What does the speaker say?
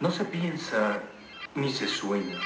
No se piensa ni se sueña.